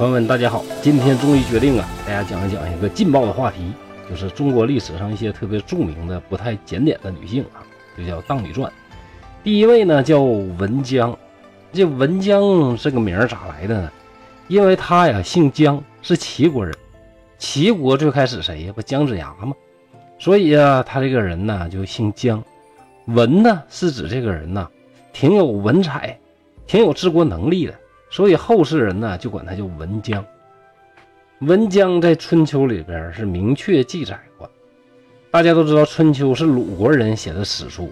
朋友们，大家好！今天终于决定啊，大家讲一讲一个劲爆的话题，就是中国历史上一些特别著名的、不太检点的女性啊，就叫《荡女传》。第一位呢叫文姜，这文姜这个名儿咋来的呢？因为她呀姓姜，是齐国人。齐国最开始谁呀？不姜子牙吗？所以啊，她这个人呢就姓姜。文呢是指这个人呐，挺有文采，挺有治国能力的。所以后世人呢就管他叫文姜。文姜在春秋里边是明确记载过。大家都知道春秋是鲁国人写的史书，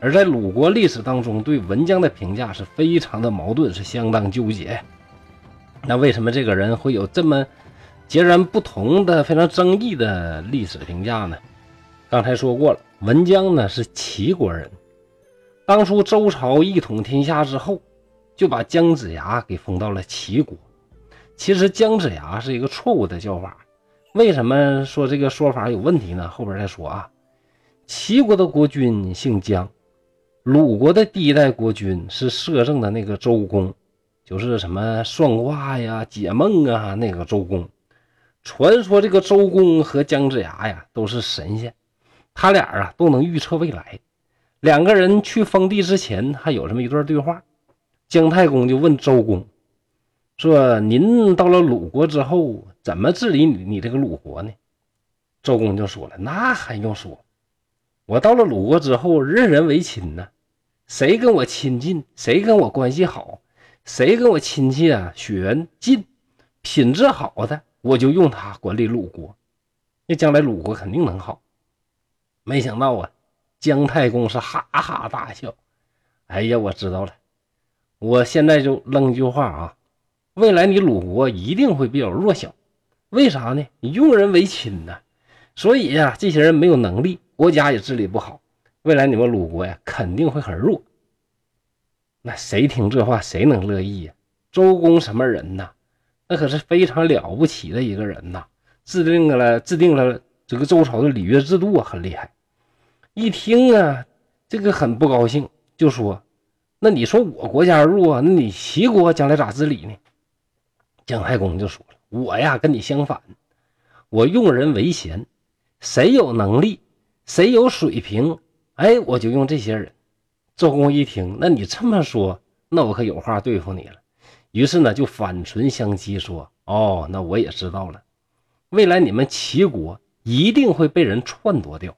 而在鲁国历史当中对文姜的评价是非常的矛盾，是相当纠结。那为什么这个人会有这么截然不同的、非常争议的历史评价呢？刚才说过了，文姜呢是齐国人，当初周朝一统天下之后。就把姜子牙给封到了齐国。其实姜子牙是一个错误的叫法。为什么说这个说法有问题呢？后边再说啊。齐国的国君姓姜，鲁国的第一代国君是摄政的那个周公，就是什么算卦呀、解梦啊那个周公。传说这个周公和姜子牙呀都是神仙，他俩啊都能预测未来。两个人去封地之前还有这么一段对话。姜太公就问周公说：“您到了鲁国之后，怎么治理你你这个鲁国呢？”周公就说了：“那还用说？我到了鲁国之后，任人唯亲呢，谁跟我亲近，谁跟我关系好，谁跟我亲戚啊，血缘近，品质好的，我就用他管理鲁国，那将来鲁国肯定能好。”没想到啊，姜太公是哈哈大笑：“哎呀，我知道了。”我现在就扔一句话啊，未来你鲁国一定会比较弱小，为啥呢？你用人为亲呢，所以呀，这些人没有能力，国家也治理不好，未来你们鲁国呀肯定会很弱。那谁听这话谁能乐意呀？周公什么人呢？那可是非常了不起的一个人呐，制定了制定了这个周朝的礼乐制度啊，很厉害。一听啊，这个很不高兴，就说。那你说我国家弱，那你齐国将来咋治理呢？姜太公就说了：“我呀，跟你相反，我用人为贤，谁有能力，谁有水平，哎，我就用这些人。”周公一听，那你这么说，那我可有话对付你了。于是呢，就反唇相讥说：“哦，那我也知道了，未来你们齐国一定会被人篡夺掉，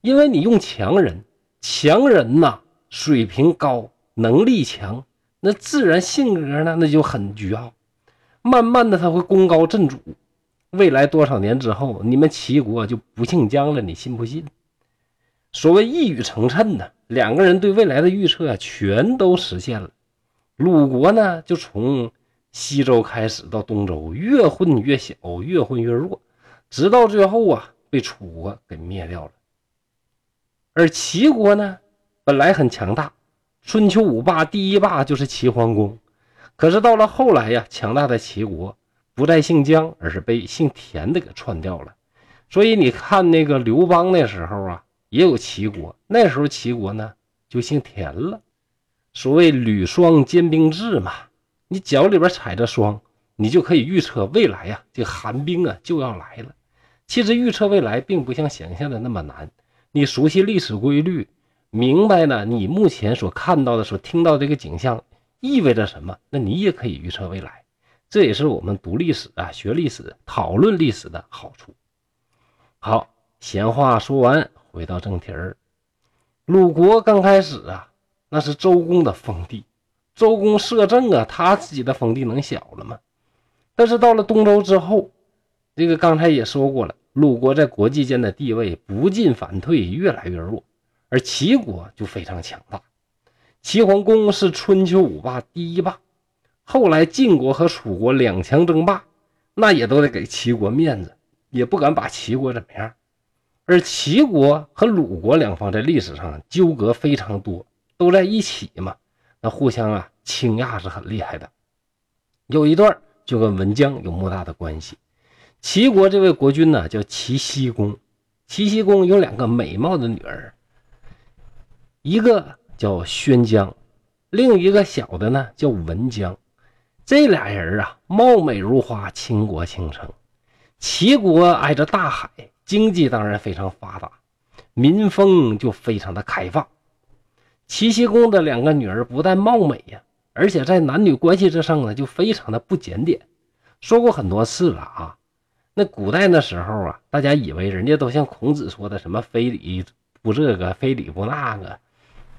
因为你用强人，强人呐，水平高。”能力强，那自然性格呢，那就很倨傲。慢慢的，他会功高震主。未来多少年之后，你们齐国就不姓姜了，你信不信？所谓一语成谶呢，两个人对未来的预测啊，全都实现了。鲁国呢，就从西周开始到东周，越混越小，越混越弱，直到最后啊，被楚国给灭掉了。而齐国呢，本来很强大。春秋五霸第一霸就是齐桓公，可是到了后来呀，强大的齐国不再姓姜，而是被姓田的给篡掉了。所以你看那个刘邦那时候啊，也有齐国，那时候齐国呢就姓田了。所谓履霜坚冰制嘛，你脚里边踩着霜，你就可以预测未来呀，这寒冰啊就要来了。其实预测未来并不像想象的那么难，你熟悉历史规律。明白呢？你目前所看到的、所听到这个景象意味着什么？那你也可以预测未来，这也是我们读历史啊、学历史、讨论历史的好处。好，闲话说完，回到正题儿。鲁国刚开始啊，那是周公的封地，周公摄政啊，他自己的封地能小了吗？但是到了东周之后，这个刚才也说过了，鲁国在国际间的地位不进反退，越来越弱。而齐国就非常强大，齐桓公是春秋五霸第一霸，后来晋国和楚国两强争霸，那也都得给齐国面子，也不敢把齐国怎么样。而齐国和鲁国两方在历史上纠葛非常多，都在一起嘛，那互相啊倾轧是很厉害的。有一段就跟文姜有莫大的关系。齐国这位国君呢叫齐僖公，齐僖公有两个美貌的女儿。一个叫宣姜，另一个小的呢叫文姜。这俩人啊，貌美如花，倾国倾城。齐国挨着大海，经济当然非常发达，民风就非常的开放。齐僖公的两个女儿不但貌美呀，而且在男女关系之上呢，就非常的不检点。说过很多次了啊，那古代那时候啊，大家以为人家都像孔子说的什么非礼不这个，非礼不那个，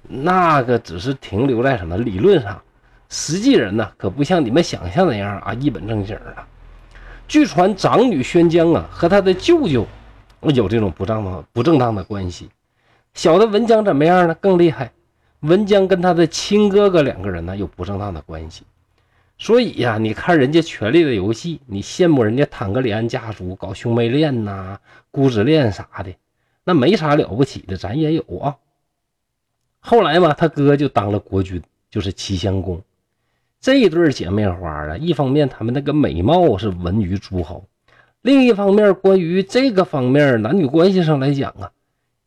那个只是停留在什么理论上。实际人呢，可不像你们想象那样啊，一本正经的。据传长女宣姜啊，和他的舅舅有这种不正当、不正当的关系。小的文姜怎么样呢？更厉害，文姜跟他的亲哥哥两个人呢，有不正当的关系。所以呀，你看人家《权力的游戏》，你羡慕人家坦格里安家族搞兄妹恋呐、姑侄恋啥的，那没啥了不起的，咱也有啊。后来嘛，他哥就当了国君，就是齐襄公。这一对姐妹花啊，一方面他们那个美貌是闻于诸侯，另一方面关于这个方面男女关系上来讲啊，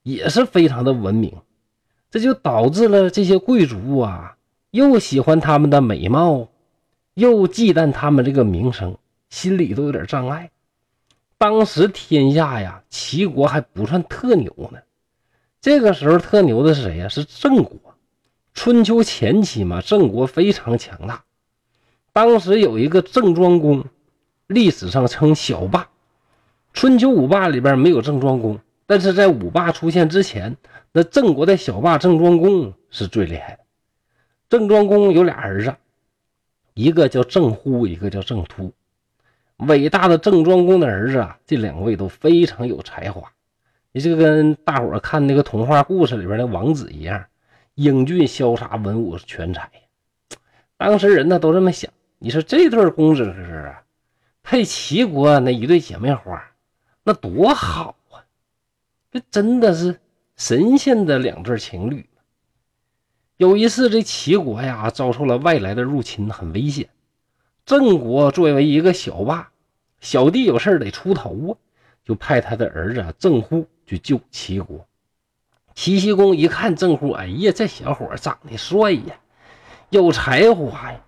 也是非常的文明。这就导致了这些贵族啊，又喜欢他们的美貌，又忌惮他们这个名声，心里都有点障碍。当时天下呀，齐国还不算特牛呢，这个时候特牛的是谁呀？是郑国。春秋前期嘛，郑国非常强大。当时有一个郑庄公，历史上称小霸。春秋五霸里边没有郑庄公，但是在五霸出现之前，那郑国的小霸郑庄公是最厉害的。郑庄公有俩儿子，一个叫郑忽，一个叫郑突。伟大的郑庄公的儿子啊，这两位都非常有才华，你就跟大伙看那个童话故事里边的王子一样。英俊潇洒，文武全才。当时人呢都这么想。你说这对公子哥啊，配齐国那一对姐妹花，那多好啊！这真的是神仙的两对情侣。有一次，这齐国呀遭受了外来的入侵，很危险。郑国作为一个小霸，小弟有事得出头啊，就派他的儿子郑户去救齐国。齐僖公一看郑乎，哎呀，这小伙长得帅呀，有才华呀，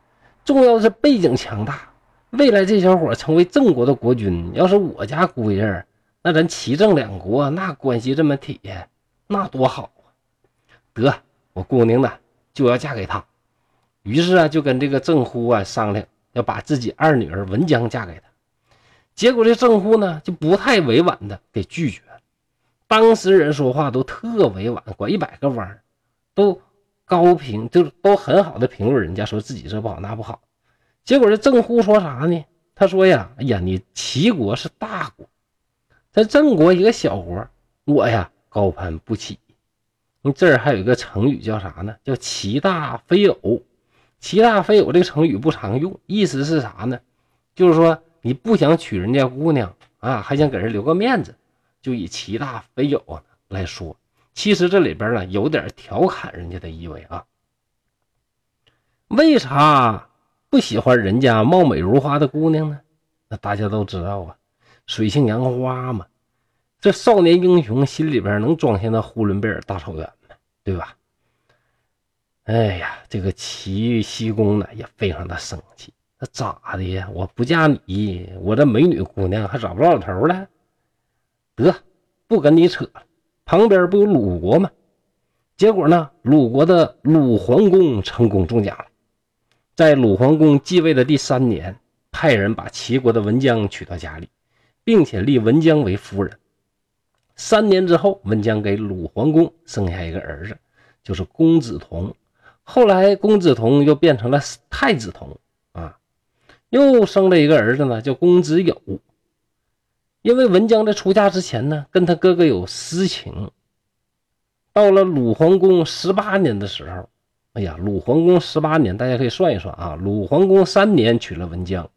重要的是背景强大。未来这小伙成为郑国的国君，要是我家姑爷，那咱齐郑两国那关系这么铁，那多好啊！得，我姑娘呢就要嫁给他。于是啊，就跟这个郑乎啊商量，要把自己二女儿文姜嫁给他。结果这郑乎呢就不太委婉的给拒绝。当时人说话都特委婉，拐一百个弯都高评，就是都很好的评论人家，说自己这不好那不好。结果这郑乎说啥呢？他说呀：“哎呀，你齐国是大国，咱郑国一个小国，我呀高攀不起。你这儿还有一个成语叫啥呢？叫齐大非偶。齐大非偶这个成语不常用，意思是啥呢？就是说你不想娶人家姑娘啊，还想给人留个面子。”就以齐大非友啊来说，其实这里边呢有点调侃人家的意味啊。为啥不喜欢人家貌美如花的姑娘呢？那大家都知道啊，水性杨花嘛。这少年英雄心里边能装下那呼伦贝尔大草原吗？对吧？哎呀，这个齐西公呢也非常的生气，那咋的呀？我不嫁你，我这美女姑娘还找不着老头了？得，不跟你扯了。旁边不有鲁国吗？结果呢，鲁国的鲁桓公成功中奖了。在鲁桓公继位的第三年，派人把齐国的文姜娶到家里，并且立文姜为夫人。三年之后，文姜给鲁桓公生下一个儿子，就是公子同。后来，公子同又变成了太子同啊，又生了一个儿子呢，叫公子友。因为文姜在出嫁之前呢，跟他哥哥有私情。到了鲁桓公十八年的时候，哎呀，鲁桓公十八年，大家可以算一算啊。鲁桓公三年娶了文姜，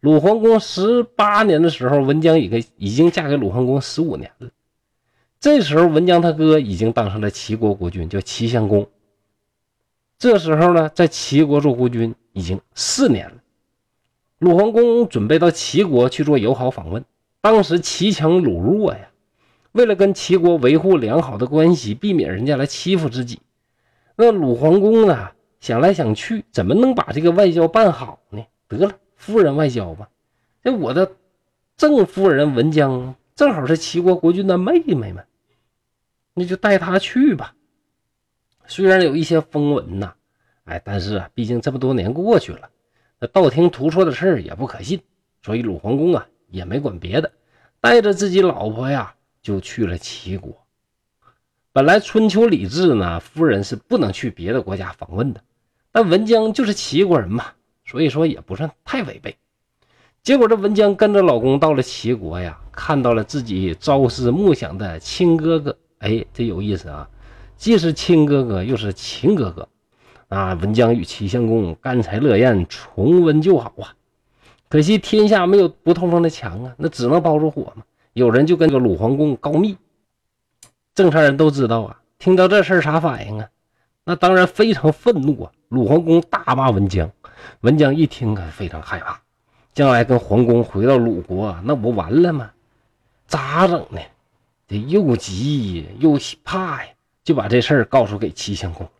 鲁桓公十八年的时候，文姜已经已经嫁给鲁桓公十五年了。这时候，文姜他哥已经当上了齐国国君，叫齐襄公。这时候呢，在齐国做国君已经四年了。鲁桓公准备到齐国去做友好访问。当时齐强鲁弱呀，为了跟齐国维护良好的关系，避免人家来欺负自己，那鲁桓公呢想来想去，怎么能把这个外交办好呢？得了，夫人外交吧。这我的正夫人文姜正好是齐国国君的妹妹们，那就带她去吧。虽然有一些风闻呐，哎，但是啊，毕竟这么多年过去了，那道听途说的事儿也不可信，所以鲁桓公啊也没管别的，带着自己老婆呀就去了齐国。本来春秋礼制呢，夫人是不能去别的国家访问的，但文姜就是齐国人嘛，所以说也不算太违背。结果这文姜跟着老公到了齐国呀，看到了自己朝思暮想的亲哥哥，哎，这有意思啊，既是亲哥哥又是情哥哥啊！文姜与齐襄公干柴烈焰，重温旧好啊。可惜天下没有不透风的墙啊，那只能包住火嘛。有人就跟这个鲁桓公告密。正常人都知道啊，听到这事儿啥反应啊？那当然非常愤怒啊！鲁桓公大骂文姜，文姜一听啊，非常害怕，将来跟桓公回到鲁国，那不完了吗？咋整呢？这又急又怕呀，就把这事儿告诉给齐襄公了。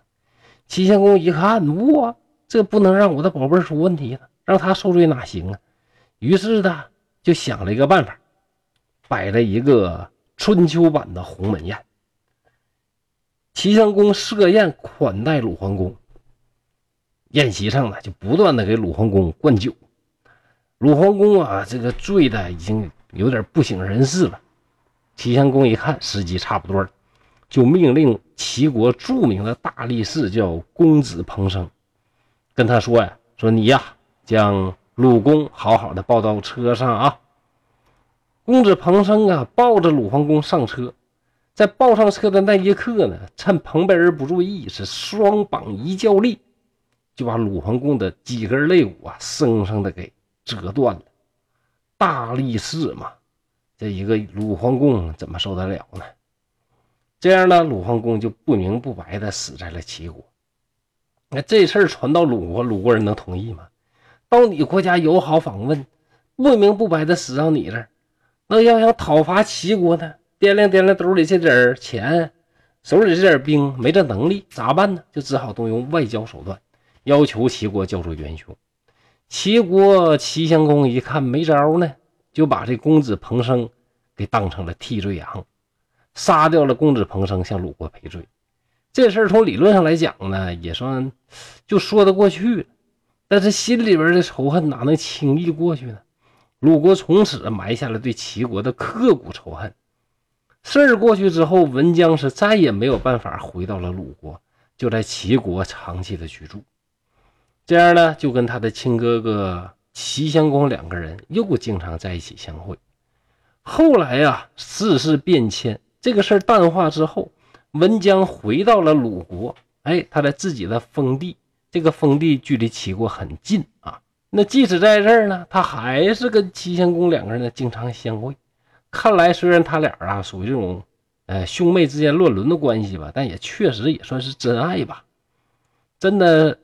齐襄公一看，哇，这不能让我的宝贝出问题了，让他受罪哪行啊？于是呢，就想了一个办法，摆了一个。春秋版的鸿门宴，齐襄公设宴款待鲁桓公。宴席上呢，就不断的给鲁桓公灌酒。鲁桓公啊，这个醉的已经有点不省人事了。齐襄公一看时机差不多了，就命令齐国著名的大力士叫公子彭生，跟他说呀：“说你呀，将鲁公好好的抱到车上啊。”公子彭生啊，抱着鲁桓公上车，在抱上车的那一刻呢，趁旁边人不注意，是双膀一较力，就把鲁桓公的几根肋骨啊，生生的给折断了。大力士嘛，这一个鲁桓公怎么受得了呢？这样呢，鲁桓公就不明不白的死在了齐国。那这事儿传到鲁国，鲁国人能同意吗？到你国家友好访问，不明不白的死到你这儿。那要想讨伐齐国呢？掂量掂量兜里这点儿钱，手里这点儿兵，没这能力，咋办呢？就只好动用外交手段，要求齐国交出元凶。齐国齐襄公一看没招呢，就把这公子彭生给当成了替罪羊，杀掉了公子彭生，向鲁国赔罪。这事儿从理论上来讲呢，也算就说得过去了。但是心里边的仇恨哪能轻易过去呢？鲁国从此埋下了对齐国的刻骨仇恨。事儿过去之后，文姜是再也没有办法回到了鲁国，就在齐国长期的居住。这样呢，就跟他的亲哥哥齐襄公两个人又经常在一起相会。后来呀，世事变迁，这个事儿淡化之后，文姜回到了鲁国。哎，他在自己的封地，这个封地距离齐国很近啊。那即使在这儿呢，他还是跟齐襄公两个人呢经常相会。看来虽然他俩啊属于这种，呃兄妹之间乱伦的关系吧，但也确实也算是真爱吧。真的，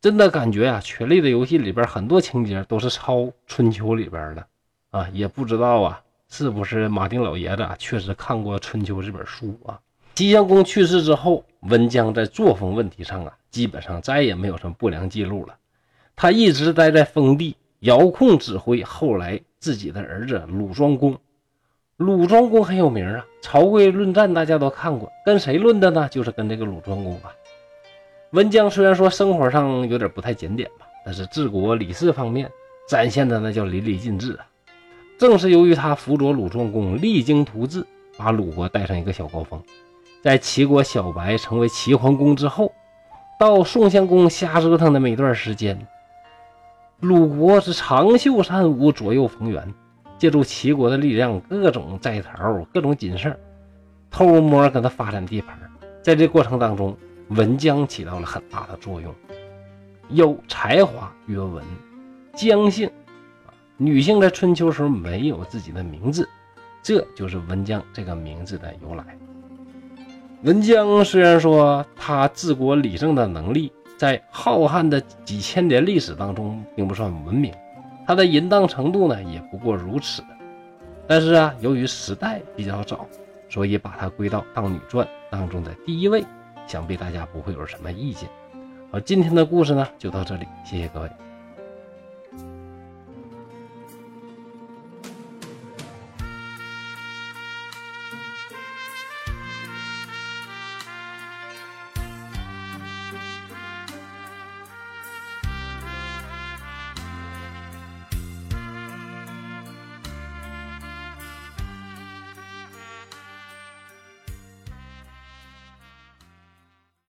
真的感觉呀，《权力的游戏》里边很多情节都是抄《春秋》里边的啊，也不知道啊是不是马丁老爷子啊确实看过《春秋》这本书啊。齐襄公去世之后，文姜在作风问题上啊，基本上再也没有什么不良记录了。他一直待在封地，遥控指挥后来自己的儿子鲁庄公。鲁庄公很有名啊，曹刿论战大家都看过，跟谁论的呢？就是跟这个鲁庄公啊。文姜虽然说生活上有点不太检点吧，但是治国理事方面展现的那叫淋漓尽致啊。正是由于他辅佐鲁庄公励精图治，把鲁国带上一个小高峰。在齐国小白成为齐桓公之后，到宋襄公瞎折腾那么一段时间。鲁国是长袖善舞，左右逢源，借助齐国的力量，各种摘桃，各种锦事偷摸跟他发展地盘。在这过程当中，文姜起到了很大的作用。有才华曰文，姜姓，女性在春秋时候没有自己的名字，这就是文姜这个名字的由来。文姜虽然说他治国理政的能力。在浩瀚的几千年历史当中，并不算文明，他的淫荡程度呢，也不过如此。但是啊，由于时代比较早，所以把它归到《荡女传》当中的第一位，想必大家不会有什么意见。好，今天的故事呢，就到这里，谢谢各位。